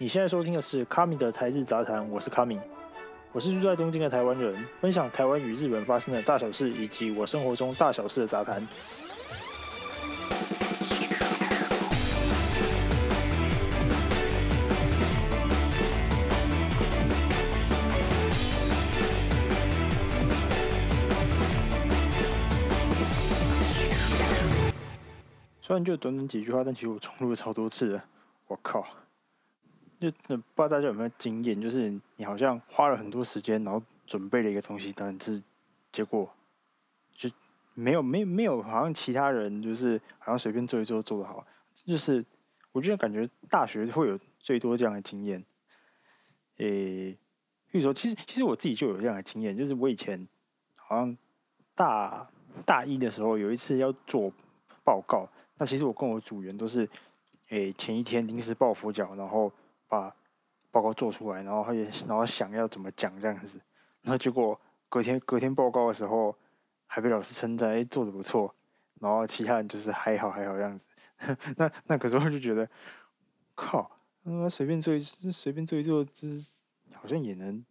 你现在收听的是卡米的台日杂谈，我是卡米，我是住在东京的台湾人，分享台湾与日本发生的大小事，以及我生活中大小事的杂谈。虽然就短短几句话，但其实我重录了超多次了，我靠！就不知道大家有没有经验，就是你好像花了很多时间，然后准备了一个东西，但是结果就没有没有没有，好像其他人就是好像随便做一做做得好。就是我觉得感觉大学会有最多这样的经验。诶，比如说，其实其实我自己就有这样的经验，就是我以前好像大大一的时候有一次要做报告，那其实我跟我组员都是诶前一天临时抱佛脚，然后。把报告做出来，然后他也然后想要怎么讲这样子，然后结果隔天隔天报告的时候，还被老师称赞，哎，做的不错。然后其他人就是还好还好这样子。那那可是我就觉得，靠，嗯，随便做一随便做一做，就是好像也能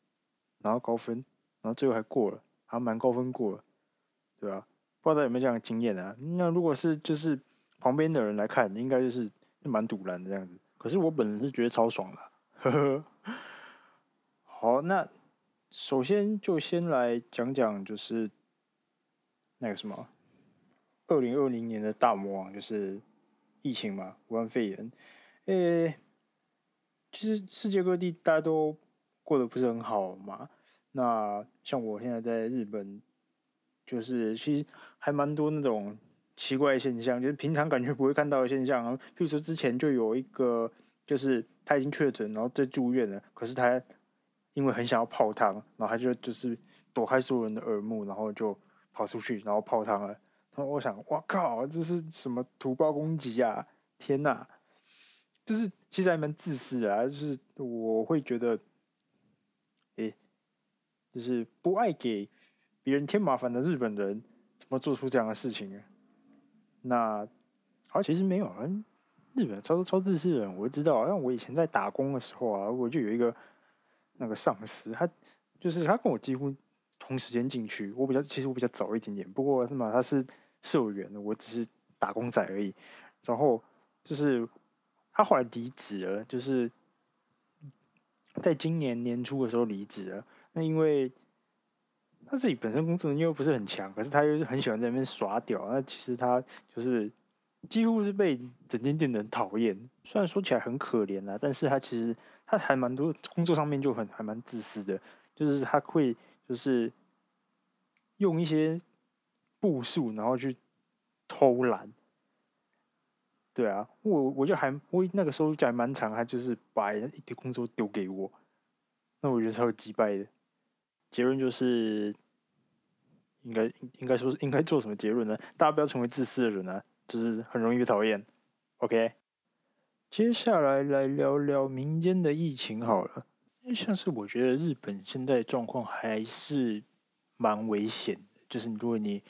拿到高分，然后最后还过了，还蛮高分过了，对吧？不知道有没有这样的经验啊？那如果是就是旁边的人来看，应该就是蛮堵然的这样子。可是我本人是觉得超爽的，呵呵。好，那首先就先来讲讲，就是那个什么，二零二零年的大魔王就是疫情嘛，武汉肺炎。诶、其实世界各地大家都过得不是很好嘛。那像我现在在日本，就是其实还蛮多那种。奇怪的现象，就是平常感觉不会看到的现象啊。譬如说之前就有一个，就是他已经确诊，然后在住院了，可是他因为很想要泡汤，然后他就就是躲开所有人的耳目，然后就跑出去，然后泡汤了。然后我想，哇靠，这是什么土包攻击啊？天哪！就是其实还蛮自私的啊，就是我会觉得，诶，就是不爱给别人添麻烦的日本人，怎么做出这样的事情啊？那好，其实没有啊。日本超超自私的人，我知道。像我以前在打工的时候啊，我就有一个那个上司，他就是他跟我几乎同时间进去。我比较其实我比较早一点点，不过是嘛，他是社员，我只是打工仔而已。然后就是他后来离职了，就是在今年年初的时候离职了。那因为他自己本身工作能力又不是很强，可是他又是很喜欢在那边耍屌。那其实他就是几乎是被整间店的人讨厌。虽然说起来很可怜啦，但是他其实他还蛮多工作上面就很还蛮自私的，就是他会就是用一些步数，然后去偷懒。对啊，我我就还我那个时候就还蛮长，他就是把一堆工作丢给我，那我觉得超击败的。结论就是，应该应该说是应该做什么结论呢？大家不要成为自私的人啊，就是很容易被讨厌。OK，接下来来聊聊民间的疫情好了。像是我觉得日本现在状况还是蛮危险的，就是如果你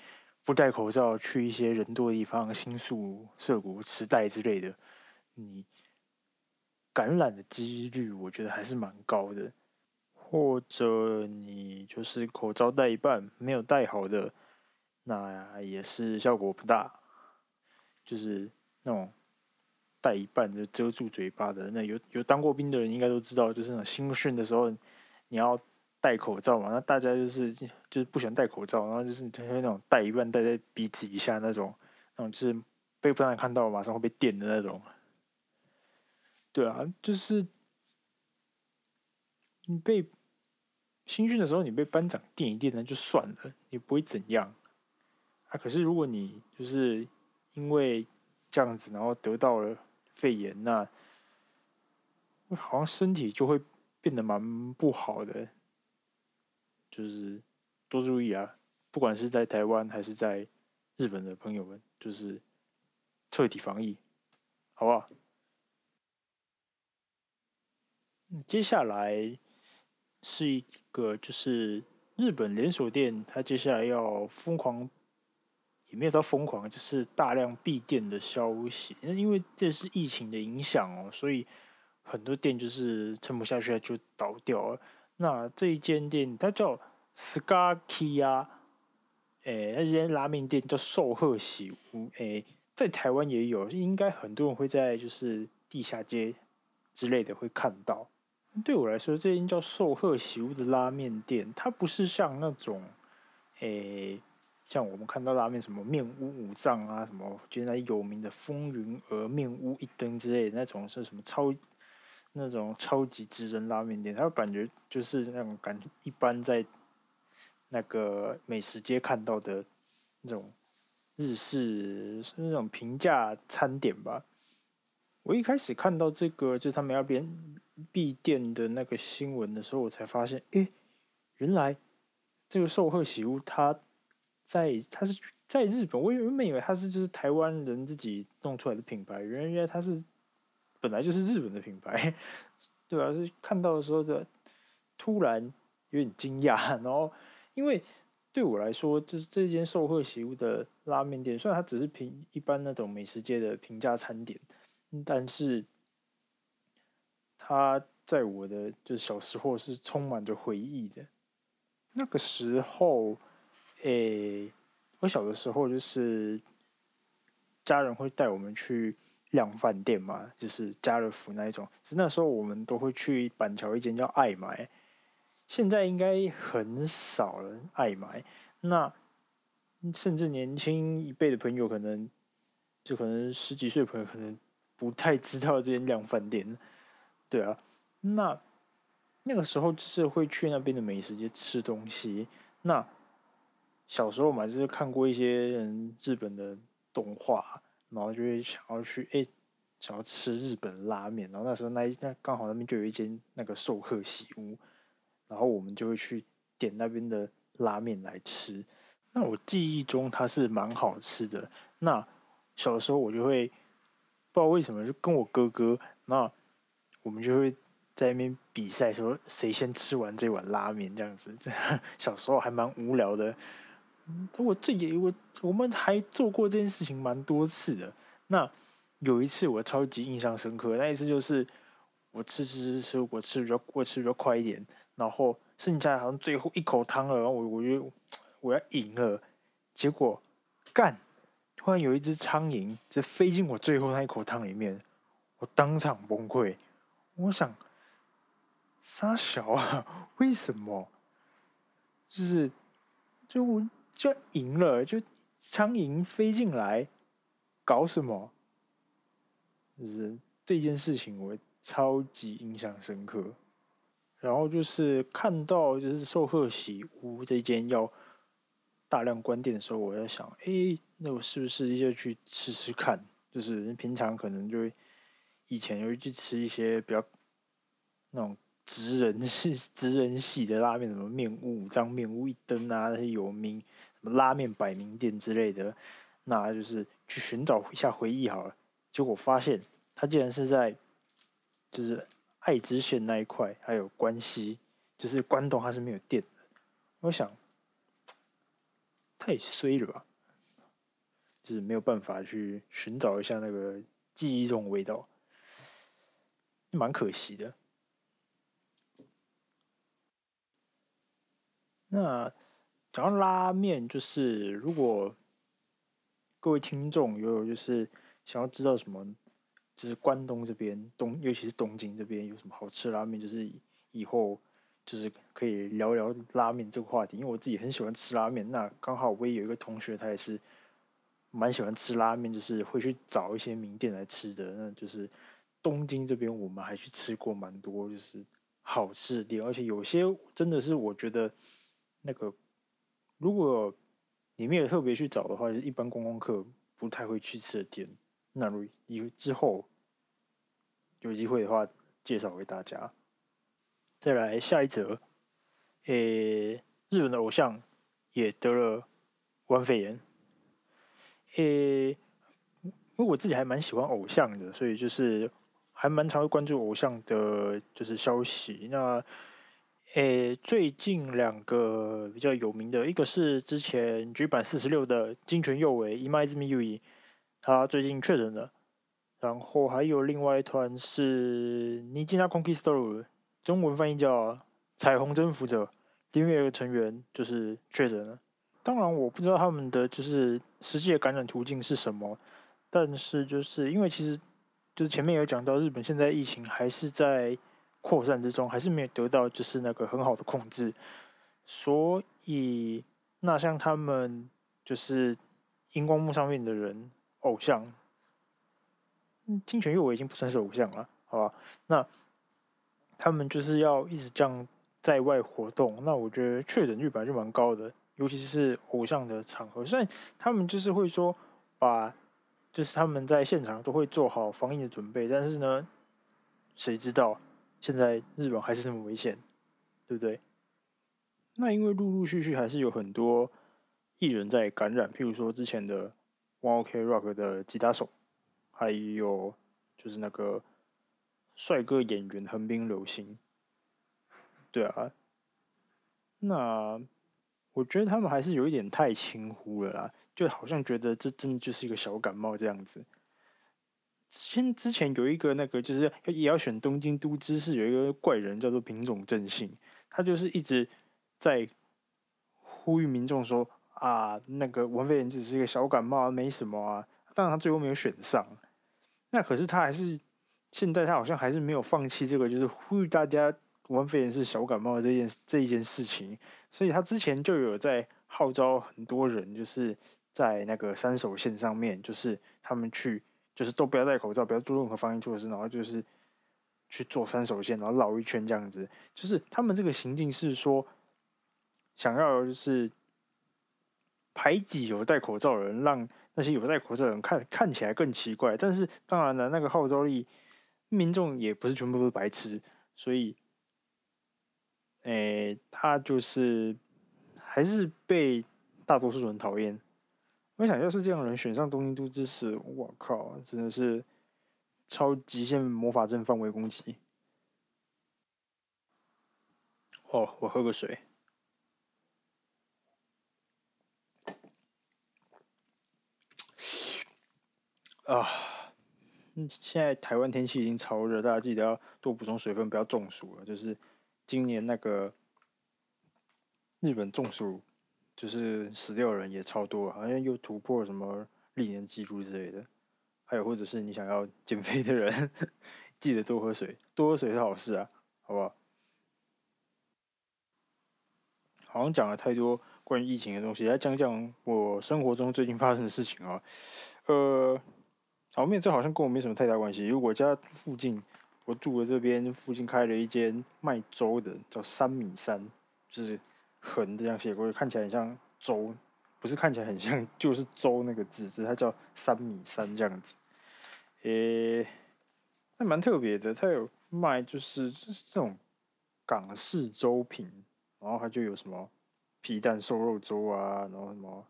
不戴口罩去一些人多的地方，新宿、涩谷、池袋之类的，你感染的几率我觉得还是蛮高的。或者你就是口罩戴一半没有戴好的，那也是效果不大。就是那种戴一半就遮住嘴巴的，那有有当过兵的人应该都知道，就是那种新训的时候你要戴口罩嘛。那大家就是就是不喜欢戴口罩，然后就是就是那种戴一半戴在鼻子以下那种，那种就是被不让人看到马上会被电的那种。对啊，就是你被。新训的时候，你被班长电一电，那就算了，你不会怎样啊。可是如果你就是因为这样子，然后得到了肺炎，那好像身体就会变得蛮不好的。就是多注意啊，不管是在台湾还是在日本的朋友们，就是彻底防疫，好不好？接下来。是一个就是日本连锁店，它接下来要疯狂，也没有到疯狂，就是大量闭店的消息。因为这是疫情的影响哦，所以很多店就是撑不下去就倒掉了。那这一间店它叫 Scakia，诶，那间拉面店叫寿贺喜屋，诶，在台湾也有，应该很多人会在就是地下街之类的会看到。对我来说，这间叫寿贺喜屋的拉面店，它不是像那种，诶，像我们看到拉面什么面屋五藏啊，什么现在有名的风云而面屋一灯之类的那种是什么超。那种超级职人拉面店，它感觉就是那种感觉，一般在那个美食街看到的那种日式是那种平价餐点吧。我一开始看到这个，就他们要边闭店的那个新闻的时候，我才发现，诶，原来这个寿贺喜屋，它在它是在日本，我原本以为它是就是台湾人自己弄出来的品牌，原来它是。本来就是日本的品牌，对吧？是看到的时候的突然有点惊讶，然后因为对我来说，就是这间寿贺喜屋的拉面店，虽然它只是平一般那种美食街的平价餐点，但是它在我的就是小时候是充满着回忆的。那个时候，诶，我小的时候就是家人会带我们去。量饭店嘛，就是家乐福那一种。是那时候我们都会去板桥一间叫爱买，现在应该很少人爱买。那甚至年轻一辈的朋友，可能就可能十几岁朋友，可能不太知道这间量饭店。对啊，那那个时候就是会去那边的美食街吃东西。那小时候嘛，就是看过一些人日本的动画。然后就会想要去诶、想要吃日本拉面。然后那时候那那刚好那边就有一间那个寿贺喜屋，然后我们就会去点那边的拉面来吃。那我记忆中它是蛮好吃的。那小的时候我就会不知道为什么就跟我哥哥，那我们就会在那边比赛，说谁先吃完这碗拉面这样子。小时候还蛮无聊的。我最也我我们还做过这件事情蛮多次的。那有一次我超级印象深刻，那一次就是我吃吃吃吃，我吃比较我吃比较快一点，然后剩下好像最后一口汤了，然后我我就我要赢了，结果干，突然有一只苍蝇就飞进我最后那一口汤里面，我当场崩溃。我想，杀小啊？为什么？就是就我。就赢了，就苍蝇飞进来，搞什么？就是这件事情我超级印象深刻。然后就是看到就是寿贺喜屋这间要大量关店的时候，我在想，哎，那我是不是要去吃吃看？就是平常可能就会以前会去吃一些比较那种职人系、职人系的拉面，什么面屋武藏、面屋一灯啊，那些有名什么。拉面百名店之类的，那就是去寻找一下回忆好了。结果发现，它竟然是在就是爱知县那一块，还有关西，就是关东，它是没有店的。我想，太衰了吧，就是没有办法去寻找一下那个记忆中的味道，蛮可惜的。那。讲到拉面，就是如果各位听众有就是想要知道什么，就是关东这边东，尤其是东京这边有什么好吃的拉面，就是以后就是可以聊聊拉面这个话题。因为我自己很喜欢吃拉面，那刚好我也有一个同学，他也是蛮喜欢吃拉面，就是会去找一些名店来吃的。那就是东京这边，我们还去吃过蛮多，就是好吃的店，而且有些真的是我觉得那个。如果你没有特别去找的话，就一般观光客不太会去吃的店。那如以之后有机会的话，介绍给大家。再来下一则，诶、日本的偶像也得了武汉肺炎。诶、因为我自己还蛮喜欢偶像的，所以就是还蛮常会关注偶像的，就是消息。那诶，最近两个比较有名的，一个是之前 G 版四十六的金泉佑为，今泉佑一，他最近确诊了。然后还有另外一团是尼基纳 Conquistador，中文翻译叫彩虹征服者，里面有个成员就是确诊了。当然我不知道他们的就是实际的感染途径是什么，但是就是因为其实就是前面有讲到日本现在疫情还是在扩散之中，还是没有得到就是那个很好的控制，所以那像他们就是荧光幕上面的人偶像。金泉佑我已经不算是偶像了，好吧？那他们就是要一直这样在外活动，那我觉得确诊率本来就蛮高的，尤其是偶像的场合。虽然他们就是会说把，就是他们在现场都会做好防疫的准备，但是呢，谁知道现在日本还是这么危险，对不对？那因为陆陆续续还是有很多艺人在感染，譬如说之前的 One Ok Rock 的吉他手。还有就是那个帅哥演员横滨流星，对啊，那我觉得他们还是有一点太轻忽了啦，就好像觉得这真的就是一个小感冒这样子。先之前有一个那个就是也要选东京都知事，有一个怪人叫做品种正信，他就是一直在呼吁民众说啊，那个武汉肺炎只是一个小感冒，没什么啊。当然他最后没有选上。那可是他还是现在他好像还是没有放弃这个，就是呼吁大家武汉肺炎是小感冒这件这一件事情。所以他之前就有在号召很多人，就是在那个三手线上面，就是他们去，就是都不要戴口罩，不要做任何防疫措施，然后就是去做三手线，然后绕一圈这样子。就是他们这个行径是说，想要就是排挤有戴口罩的人，让。那些有戴口罩的人看看起来更奇怪，但是当然了，那个号召力，民众也不是全部都是白痴，所以，诶、他就是还是被大多数人讨厌。我想要是这样的人选上东京都知事，我靠，真的是超极限魔法阵范围攻击。哦，我喝个水。啊，现在台湾天气已经超热，大家记得要多补充水分，不要中暑了。就是今年那个日本中暑，就是死掉的人也超多，好像又突破什么历年纪录之类的。还有，或者是你想要减肥的人，记得多喝水，多喝水是好事啊，好不好？好像讲了太多关于疫情的东西，来讲讲我生活中最近发生的事情啊，呃。好面这好像跟我没什么太大关系。因为我家附近，我住的这边附近开了一间卖粥的，叫三米三，就是横这样写过去，看起来很像粥，不是看起来很像，就是粥那个字，是它叫三米三这样子。诶、欸，那蛮特别的，它有卖就是就是这种港式粥品，然后它就有什么皮蛋瘦肉粥啊，然后什么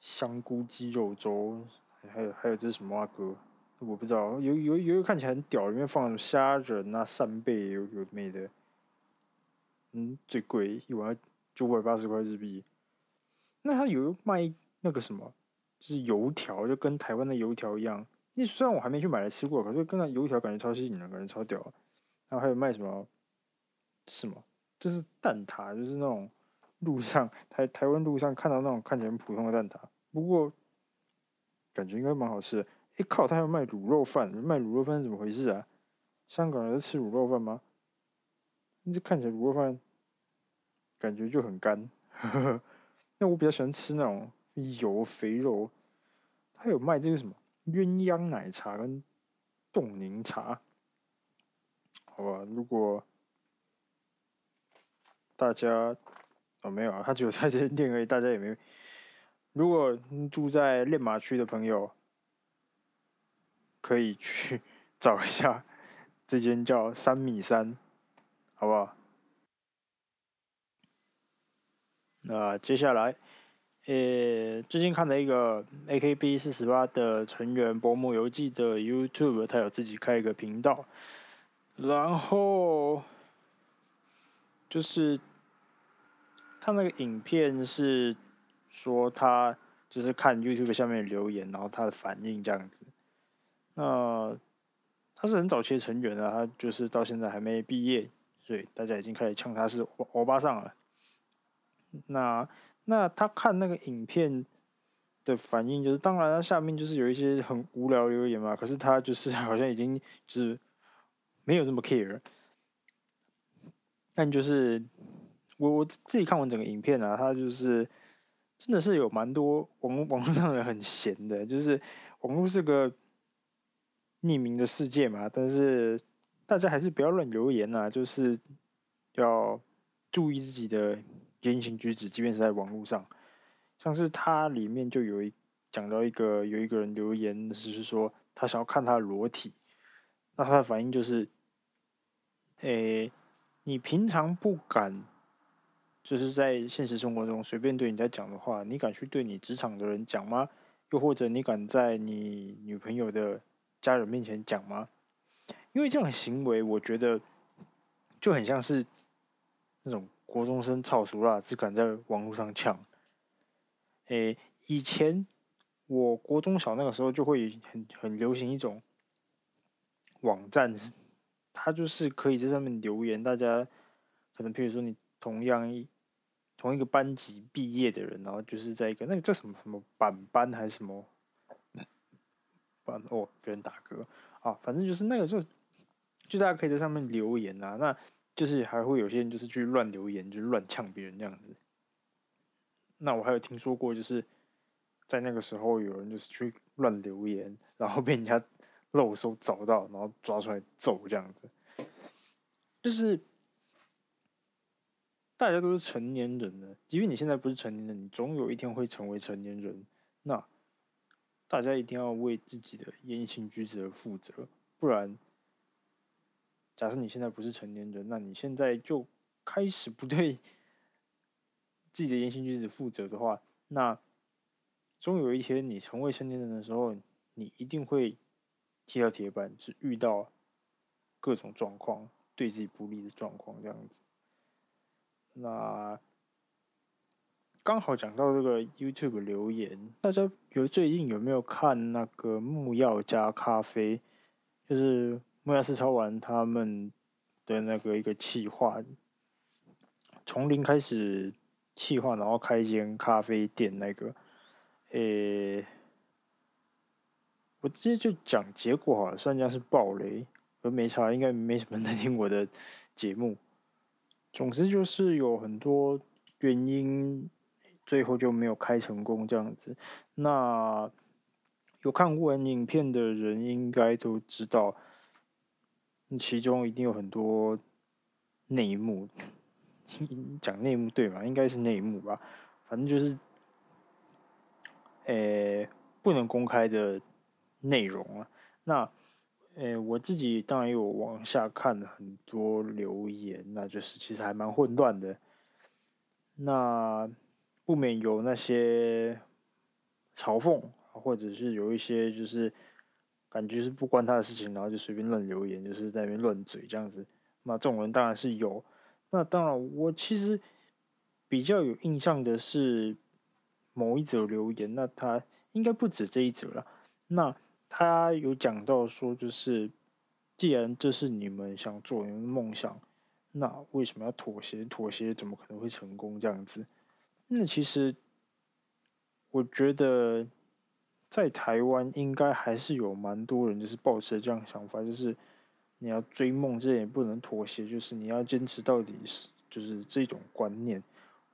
香菇鸡肉粥。还有还有这是什么啊哥？我不知道，有有有看起来很屌，里面放虾仁啊、扇贝，有有没的。嗯，最贵一碗九百八十块日币。那他有卖那个什么，就是油条，就跟台湾的油条一样。那虽然我还没去买来吃过，可是跟那油条感觉超吸引人，感觉超屌。然后还有卖什么？什么？就是蛋挞，就是那种路上台台湾路上看到那种看起来很普通的蛋挞，不过。感觉应该蛮好吃的。哎靠，他还有卖卤肉饭，卖卤肉饭怎么回事啊？香港人在吃卤肉饭吗？这看起来卤肉饭感觉就很干。那我比较喜欢吃那种油肥肉。他有卖这个什么鸳鸯奶茶跟冻柠茶，好吧？如果大家哦没有啊，他只有在这间店而已，大家也没有。如果住在练马区的朋友，可以去 找一下这间叫三米三，好不好？那接下来，呃、最近看了一个 AKB 四十八的成员柏木游记的 YouTube，他有自己开一个频道，然后就是他那个影片是。说他就是看 YouTube 下面留言，然后他的反应这样子。那他是很早期的成员啊，他就是到现在还没毕业，所以大家已经开始呛他是欧巴桑了。那那他看那个影片的反应，就是当然他下面就是有一些很无聊留言嘛，可是他就是 好像已经就是没有这么 care。但就是我我自己看完整个影片啊，他就是真的是有蛮多网网络上的很闲的，就是网络是个。匿名的世界嘛，但是大家还是不要乱留言啊，就是要注意自己的言行举止，即便是在网络上。像是他里面就有一讲到一个有一个人留言，就是说他想要看他的裸体，那他的反应就是：诶、你平常不敢，就是在现实生活中随便对人家讲的话，你敢去对你职场的人讲吗？又或者你敢在你女朋友的家人面前讲吗？因为这样的行为，我觉得就很像是那种国中生吵熟了，只敢在网络上呛。诶，以前我国中小那个时候就会很很流行一种网站，它就是可以在上面留言，大家可能譬如说你同样一同一个班级毕业的人，然后就是在一个那个叫什么什么板班还是什么。哦，别人打嗝啊，反正就是那个就，就大家可以在上面留言啊，那就是还会有些人就是去乱留言，就乱呛别人这样子。那我还有听说过，就是在那个时候有人就是去乱留言，然后被人家漏搜找到，然后抓出来揍这样子。就是大家都是成年人了，即便你现在不是成年人，你总有一天会成为成年人。那。大家一定要为自己的言行举止而负责，不然，假设你现在不是成年人，那你现在就开始不对自己的言行举止负责的话，那终有一天你成为成年人的时候，你一定会踢到铁板，只遇到各种状况对自己不利的状况这样子，那。刚好讲到这个 YouTube 留言，大家有最近有没有看那个木曜加咖啡？就是莫亚斯超玩他们的那个一个企划，从零开始企划，然后开一间咖啡店那个。诶、我直接就讲结果好了，算这样是爆雷，而没差，应该没什么人听我的节目。总之就是有很多原因。最后就没有开成功这样子。那有看过影片的人应该都知道，其中一定有很多内幕。讲内幕对吗？应该是内幕吧。反正就是，诶、不能公开的内容啊。那，诶、我自己当然有往下看很多留言，那就是其实还蛮混乱的。那。不免有那些嘲讽，或者是有一些就是感觉是不关他的事情，然后就随便乱留言，就是在那边乱嘴这样子。那这种人当然是有。那当然，我其实比较有印象的是某一则留言，那他应该不止这一则了。那他有讲到说，就是既然这是你们想做你们的梦想，那为什么要妥协？妥协怎么可能会成功？这样子。那其实，我觉得在台湾应该还是有蛮多人就是抱持这样想法，就是你要追梦，这也不能妥协，就是你要坚持到底，是就是这种观念，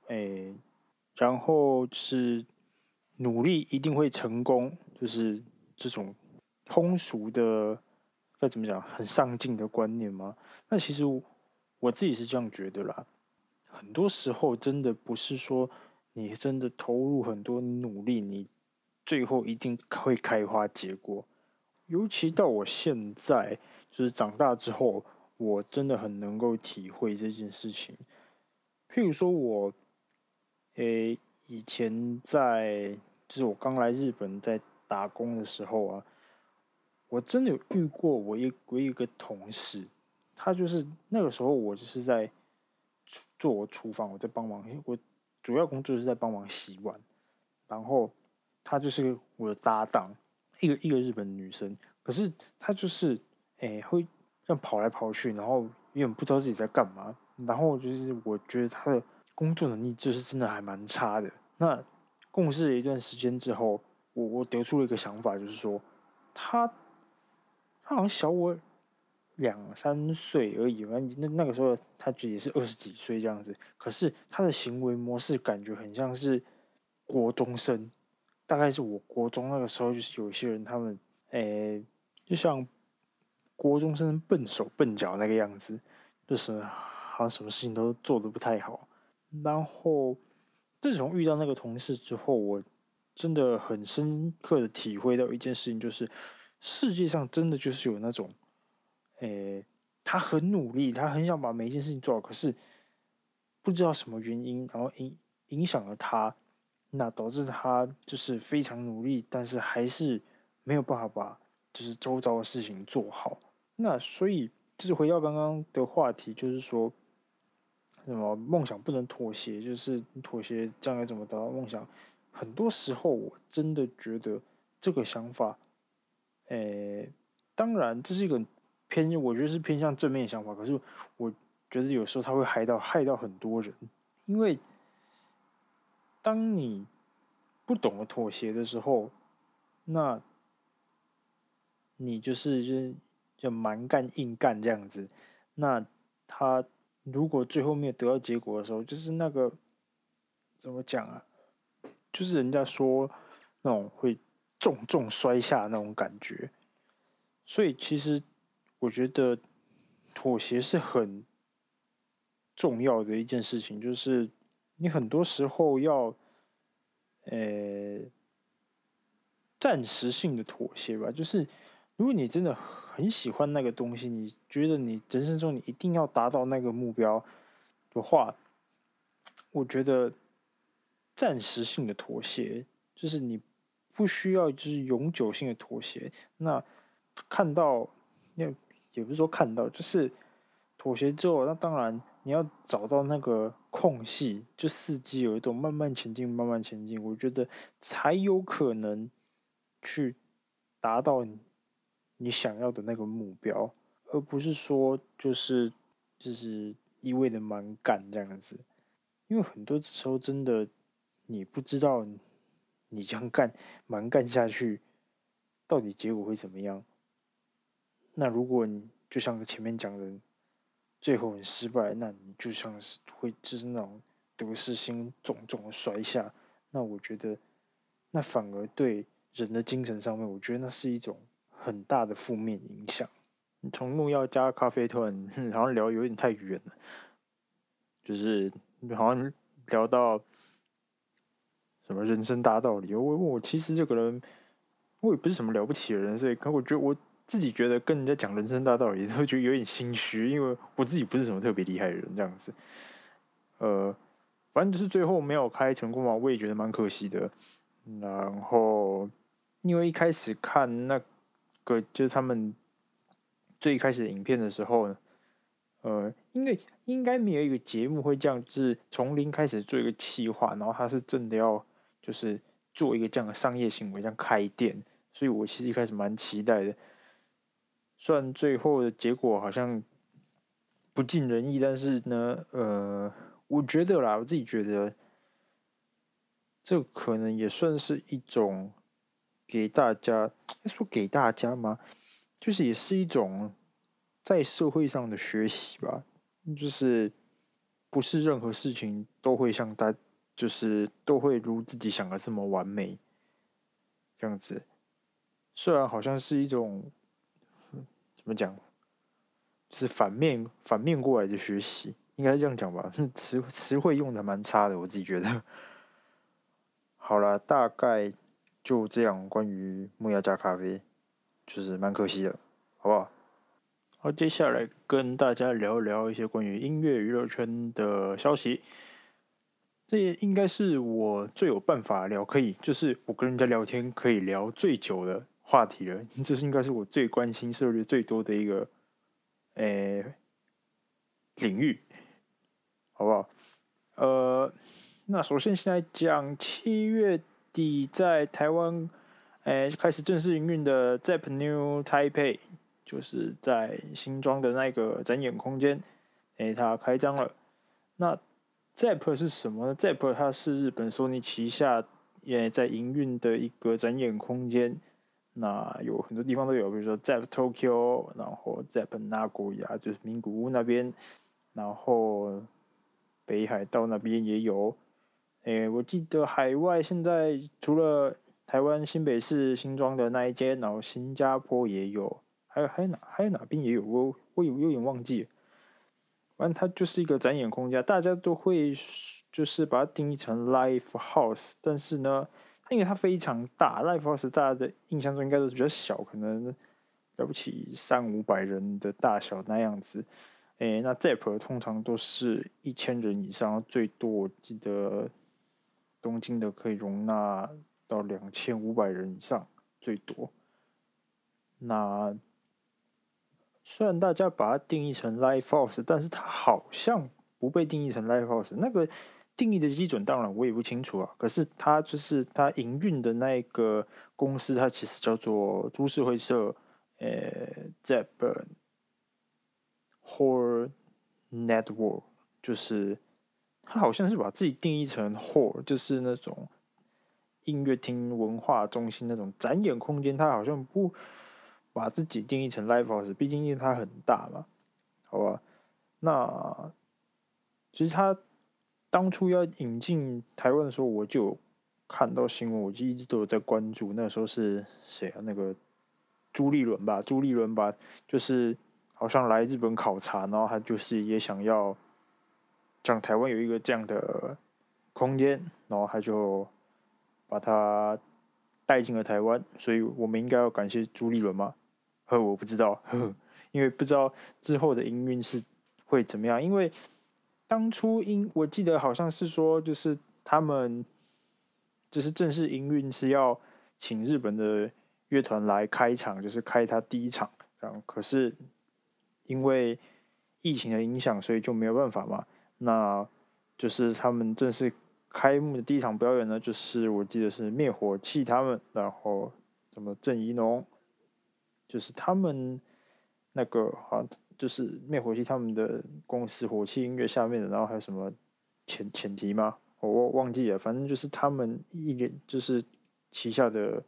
哎，然后是努力一定会成功，就是这种通俗的该怎么讲，很上进的观念吗？那其实我自己是这样觉得啦，很多时候真的不是说。你真的投入很多努力，你最后一定会开花结果。尤其到我现在，就是长大之后，我真的很能够体会这件事情。譬如说我，诶，以前在，就是我刚来日本在打工的时候啊，我真的有遇过我一我一个同事，他就是那个时候我就是在做我厨房，我在帮忙我。主要工作是在帮忙洗碗，然后她就是我的搭档，一个一个日本女生。可是她就是哎、会这样跑来跑去，然后有点不知道自己在干嘛。然后就是我觉得她的工作能力就是真的还蛮差的。那共事了一段时间之后，我我得出了一个想法，就是说他他好像小我两三岁而已，反那那个时候他也是二十几岁这样子。可是他的行为模式感觉很像是国中生，大概是我国中那个时候，就是有些人他们诶、就像国中生笨手笨脚那个样子，就是。好像什么事情都做得不太好，然后自从遇到那个同事之后，我真的很深刻的体会到一件事情，就是世界上真的就是有那种，诶，他很努力，他很想把每一件事情做好，可是不知道什么原因，然后影影响了他，那导致他就是非常努力，但是还是没有办法把就是周遭的事情做好。那所以就是回到刚刚的话题，就是说。什么梦想不能妥协？就是妥协将来怎么达到梦想？很多时候，我真的觉得这个想法，诶、当然这是一个偏，我觉得是偏向正面的想法。可是，我觉得有时候他会害到害到很多人，因为当你不懂得妥协的时候，那你就是就就蛮干硬干这样子，那他。如果最后没有得到结果的时候，就是那个怎么讲啊？就是人家说那种会重重摔下那种感觉。所以其实我觉得妥协是很重要的一件事情，就是你很多时候要呃暂时性的妥协吧。就是如果你真的。很喜欢那个东西，你觉得你人生中你一定要达到那个目标的话，我觉得暂时性的妥协就是你不需要就是永久性的妥协。那看到，也也不是说看到，就是妥协之后，那当然你要找到那个空隙，就伺机而动，慢慢前进，慢慢前进，我觉得才有可能去达到你。你想要的那个目标，而不是说就是就是一味的蛮干这样子，因为很多时候真的你不知道你这样干蛮干下去，到底结果会怎么样。那如果你就像前面讲的，最后很失败，那你就像是会就是那种得失心重重的摔下，那我觉得那反而对人的精神上面，我觉得那是一种。很大的负面影响。你从木曜加咖啡突然 好像聊有点太远了，就是好像聊到什么人生大道理。我我其实这个人我也不是什么了不起的人，所以可我觉得我自己觉得跟人家讲人生大道理，都觉得有点心虚，因为 我自己不是什么特别厉害的人，这样子。呃，反正就是最后没有开成功嘛，我也觉得蛮可惜的。然后因为一开始看那个。就是他们最开始影片的时候呢，呃，因为应该没有一个节目会这样，就是从零开始做一个企划，然后他是真的要就是做一个这样的商业行为，这样开店，所以我其实一开始蛮期待的。虽然最后的结果好像不尽人意，但是呢，呃，我觉得啦，我自己觉得这可能也算是一种。给大家说给大家吗？就是也是一种在社会上的学习吧。就是不是任何事情都会像大，就是都会如自己想的这么完美。这样子，虽然好像是一种怎么讲，是反面反面过来的学习，应该是这样讲吧。词词汇用的蛮差的，我自己觉得。好了，大概。就这样，关于木曜加咖啡，就是蛮可惜的，好不好？好，接下来跟大家聊聊一些关于音乐娱乐圈的消息。这也应该是我最有办法聊，可以就是我跟人家聊天可以聊最久的话题了。这是应该是我最关心、涉猎最多的一个诶、领域，好不好？呃，那首先先来讲七月。底在台湾哎，开始正式营运的 Zepp New Taipei，就是在新庄的那个展演空间，哎，它开张了。那 Zepp 是什么呢？Zepp 它是日本索尼旗下也在营运的一个展演空间。那有很多地方都有，比如说 Zepp Tokyo，然后 Zepp 名古屋，就是名古屋那边，然后北海道那边也有。诶，我记得海外现在除了台湾新北市新庄的那一间，然后新加坡也有，还有还有哪还有哪边也有，我我有有点忘记。反正它就是一个展演空间，大家都会就是把它定义成 Live House，但是呢，因为它非常大，Live House 大家的印象中应该都是比较小，可能了不起三五百人的大小那样子。诶，那 Zepp 通常都是一千人以上，最多我记得。东京的可以容纳到两千五百人以上，最多。那虽然大家把它定义成 Live House，但是它好像不被定义成 Live House。那个定义的基准，当然我也不清楚啊。可是它就是它营运的那个公司，它其实叫做株式会社，呃，Zepp Hall Network，就是。他好像是把自己定义成 hall，就是那种音乐厅、文化中心那种展演空间。他好像不把自己定义成 live house，毕竟因为它很大嘛，好吧？那其实他当初要引进台湾的时候，我就看到新闻，我就一直都有在关注。那时候是谁啊？那个朱立伦吧？朱立伦吧？就是好像来日本考察，然后他就是也想要。讲台湾有一个这样的空间，然后他就把它带进了台湾，所以我们应该要感谢朱立伦吗？呵，我不知道，呵呵，因为不知道之后的营运是会怎么样。因为当初因我记得好像是说，就是他们就是正式营运是要请日本的乐团来开场，就是开他第一场，然后可是因为疫情的影响，所以就没有办法嘛。那就是他们正式开幕的第一场表演呢，就是我记得是灭火器他们，然后什么郑宜农，就是他们那个好就是灭火器他们的公司火器音乐下面的，然后还有什么前前提吗？我忘记了，反正就是他们一点就是旗下的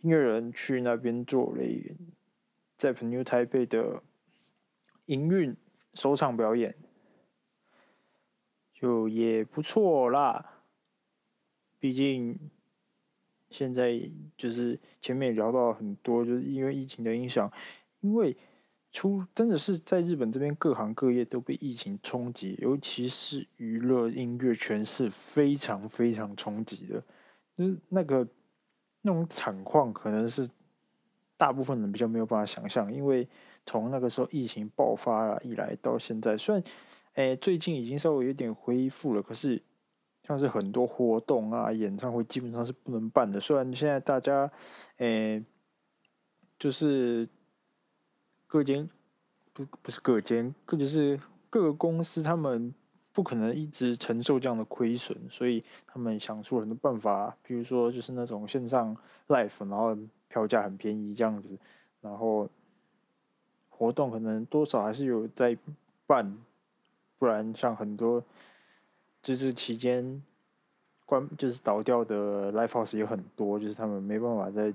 音乐人去那边做了一在 New Taipei 的营运首场表演。就也不错啦，毕竟现在就是前面也聊到很多，就是因为疫情的影响，因为出真的是在日本这边各行各业都被疫情冲击，尤其是娱乐音乐圈是非常非常冲击的，就是那个那种惨况，可能是大部分人比较没有办法想象，因为从那个时候疫情爆发以来到现在，虽然。哎，最近已经稍微有点恢复了，可是像是很多活动啊、演唱会基本上是不能办的。虽然现在大家，诶，就是各间不不是各间，各就是各个公司，他们不可能一直承受这样的亏损，所以他们想出了很多办法，比如说就是那种线上 live，然后票价很便宜这样子，然后活动可能多少还是有在办。不然，像很多就是期间关就是倒掉的 live house 也很多，就是他们没办法再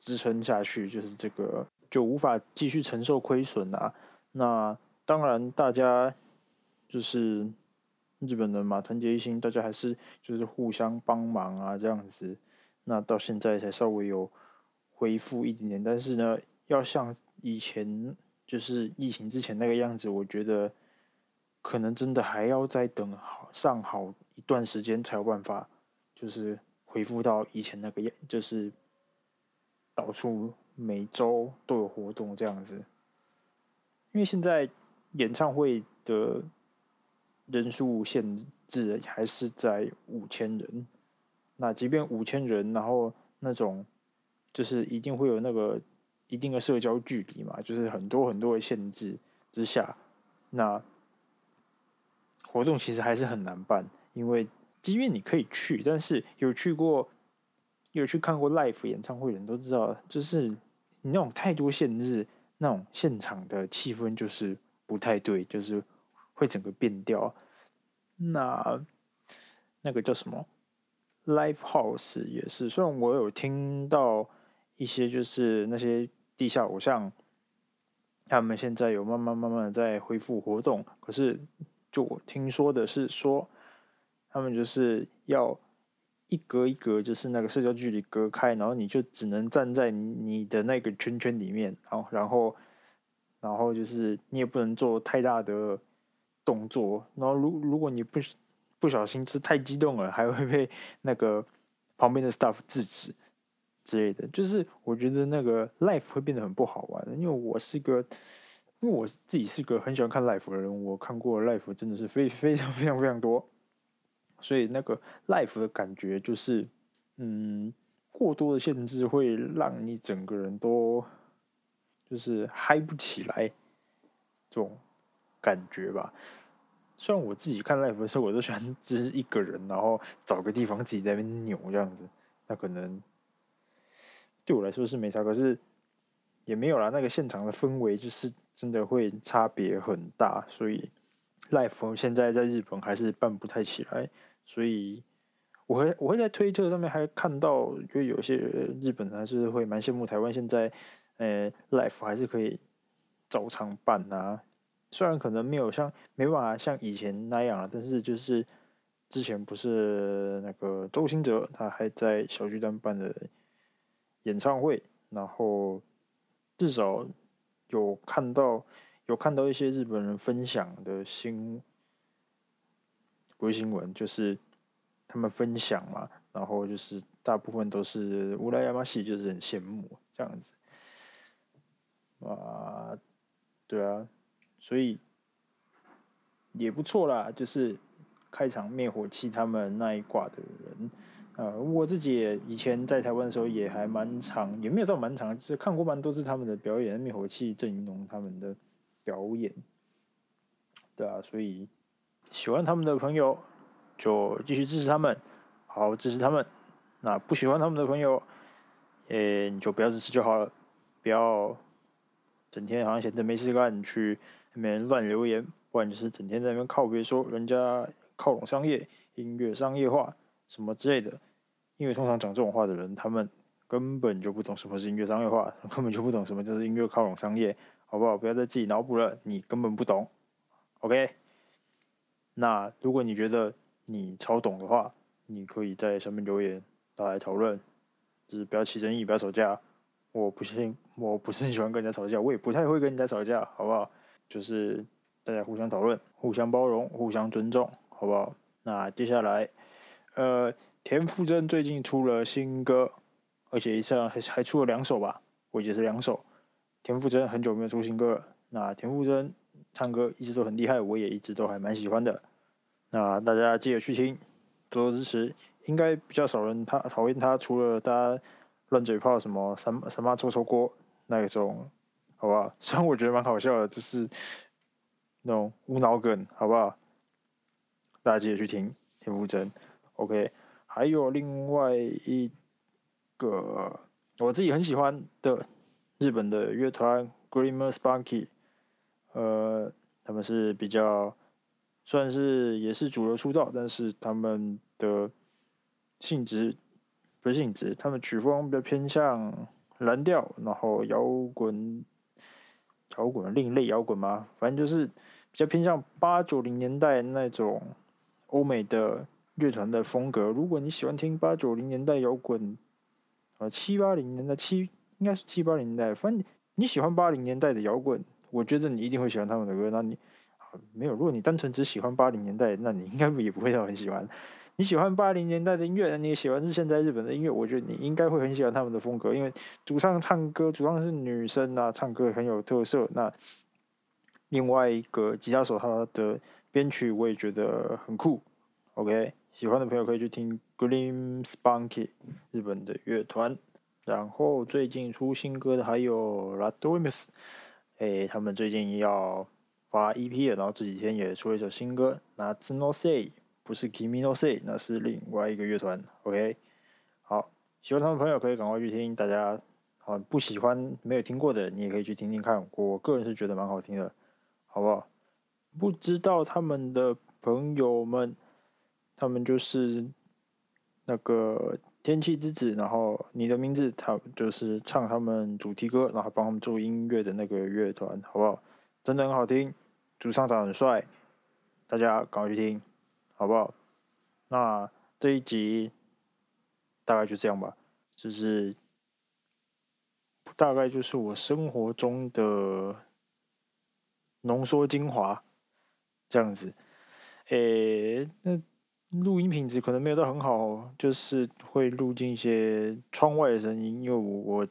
支撑下去，就是这个就无法继续承受亏损啊。那当然，大家就是日本人嘛，团结一心，大家还是就是互相帮忙啊，这样子。那到现在才稍微有恢复一点点，但是呢，要像以前就是疫情之前那个样子，我觉得。可能真的还要再等好上好一段时间才有办法，就是恢复到以前那个样，就是到处每周都有活动这样子。因为现在演唱会的人数限制还是在五千人，那即便五千人，然后那种就是一定会有那个一定的社交距离嘛，就是很多很多的限制之下，那。活动其实还是很难办，因为即便你可以去，但是有去过，有去看过 live 演唱会的人都知道，就是你那种太多限制，那种现场的气氛就是不太对，就是会整个变调。那那个叫什么 live house 也是，虽然我有听到一些就是那些地下偶像，他们现在有慢慢慢慢在恢复活动，可是就我听说的是说，他们就是要。一格一格就是那个社交距离隔开，然后你就只能站在你的那个圈圈里面，然后然后然后就是你也不能做太大的动作，然后如如果你不不小心是太激动了，还会被 那个旁边的 staff 制止之类的。就是我觉得那个 life 会变得很不好玩，因为我是个因为我自己是个很喜欢看 life 的人，我看过 life 真的是非非常非常非常多。所以那个 live 的感觉就是，嗯，过多的限制会让你整个人都就是嗨不起来，这种感觉吧。虽然我自己看 live 的时候，我都喜欢只是一个人，然后找个地方自己在那边扭这样子，那可能对我来说是没差，可是也没有啦。那个现场的氛围就是真的会差别很大，所以 live 现在在日本还是办不太起来。所以，我会我会在推特上面还看到，就有些日本人还是会蛮羡慕台湾现在，呃，life 还是可以照常办啊。虽然可能没有像没办法像以前那样啊，但是就是之前不是那个周兴哲他还在小巨蛋办的演唱会，然后至少有看到有看到一些日本人分享的新。不是新闻，就是他们分享嘛，然后就是大部分都是乌拉亚马西，就是很羡慕这样子，啊，对啊，所以也不错啦，就是开场灭火器他们那一挂的人，呃，我自己以前在台湾的时候也还蛮长，也没有到蛮长，就是看过蛮多次他们的表演，灭火器阵营他们的表演，对啊，所以。喜欢他们的朋友就继续支持他们，好好支持他们。那不喜欢他们的朋友，诶，你就不要支持就好了，不要整天好像闲着没事干去那边乱留言，不然就是整天在那边靠别说人家靠拢商业、音乐商业化什么之类的。因为通常讲这种话的人，他们根本就不懂什么是音乐商业化，根本就不懂什么就是音乐靠拢商业，好不好？不要再自己脑补了，你根本不懂。OK。那如果你觉得你超懂的话，你可以在上面留言，大家讨论，就是不要起争议，不要吵架。我不信，我不是很喜欢跟人家吵架，我也不太会跟人家吵架，好不好？就是大家互相讨论，互相包容，互相尊重，好不好？那接下来，呃，田馥甄最近出了新歌，而且一次还还出了两首吧，我记得是两首。田馥甄很久没有出新歌了，那田馥甄唱歌一直都很厉害，我也一直都还蛮喜欢的。那大家记得去听，多多支持。应该比较少人他讨厌他，除了大家乱嘴炮什么什么什么臭臭锅那一种，好不好？虽然我觉得蛮好笑的，就是那种无脑梗，好不好？大家记得去听田馥甄。OK，还有另外一个我自己很喜欢的日本的乐团 Glimmer Spunky，呃，他们是比较。算是也是主流出道，但是他们的性质不是性质，他们曲风比较偏向蓝调，然后摇滚，摇滚另类摇滚嘛，反正就是比较偏向八九零年代那种欧美的乐团的风格。如果你喜欢听八九零年代摇滚，呃，七八零年代七应该是七八零年代，反正你喜欢八零年代的摇滚，我觉得你一定会喜欢他们的歌。那你。没有，如果你单纯只喜欢八零年代，那你应该也不会很喜欢。你喜欢八零年代的音乐，那你也喜欢是现在日本的音乐，我觉得你应该会很喜欢他们的风格，因为主唱唱歌，主唱是女生啊，唱歌很有特色。那另外一个吉他手他的编曲我也觉得很酷。OK，喜欢的朋友可以去听 Glimmer Spunky 日本的乐团。然后最近出新歌的还有 RADWIMPS，哎，他们最近要。发 EP 了，然后这几天也出了一首新歌。那 Zno Sei 不是 Kimi no Say，那是另外一个乐团。OK，好，喜欢他们的朋友可以赶快去听，大家啊不喜欢没有听过的，你也可以去听听看。我个人是觉得蛮好听的，好不好？不知道他们的朋友们，他们就是那个天气之子，然后你的名字，他就是唱他们主题歌，然后帮他们做音乐的那个乐团，好不好？真的很好听，主唱长很帅，大家赶快去听，好不好？那这一集大概就这样吧，就是大概就是我生活中的浓缩精华。这样子，诶，那录音品质可能没有到很好，就是会录进一些窗外的声音，因为我我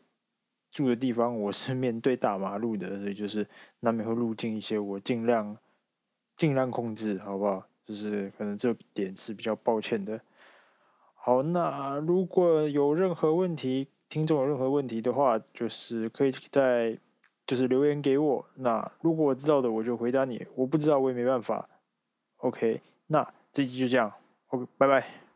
住的地方我是面对大马路的，所以就是难免会路径一些，我尽量尽量控制，好不好？就是可能这点是比较抱歉的。好，那如果有任何问题，听众有任何问题的话，就是可以在。就是留言给我，那如果我知道的我就回答你，我不知道我也没办法。OK，那这集就这样，OK，拜拜。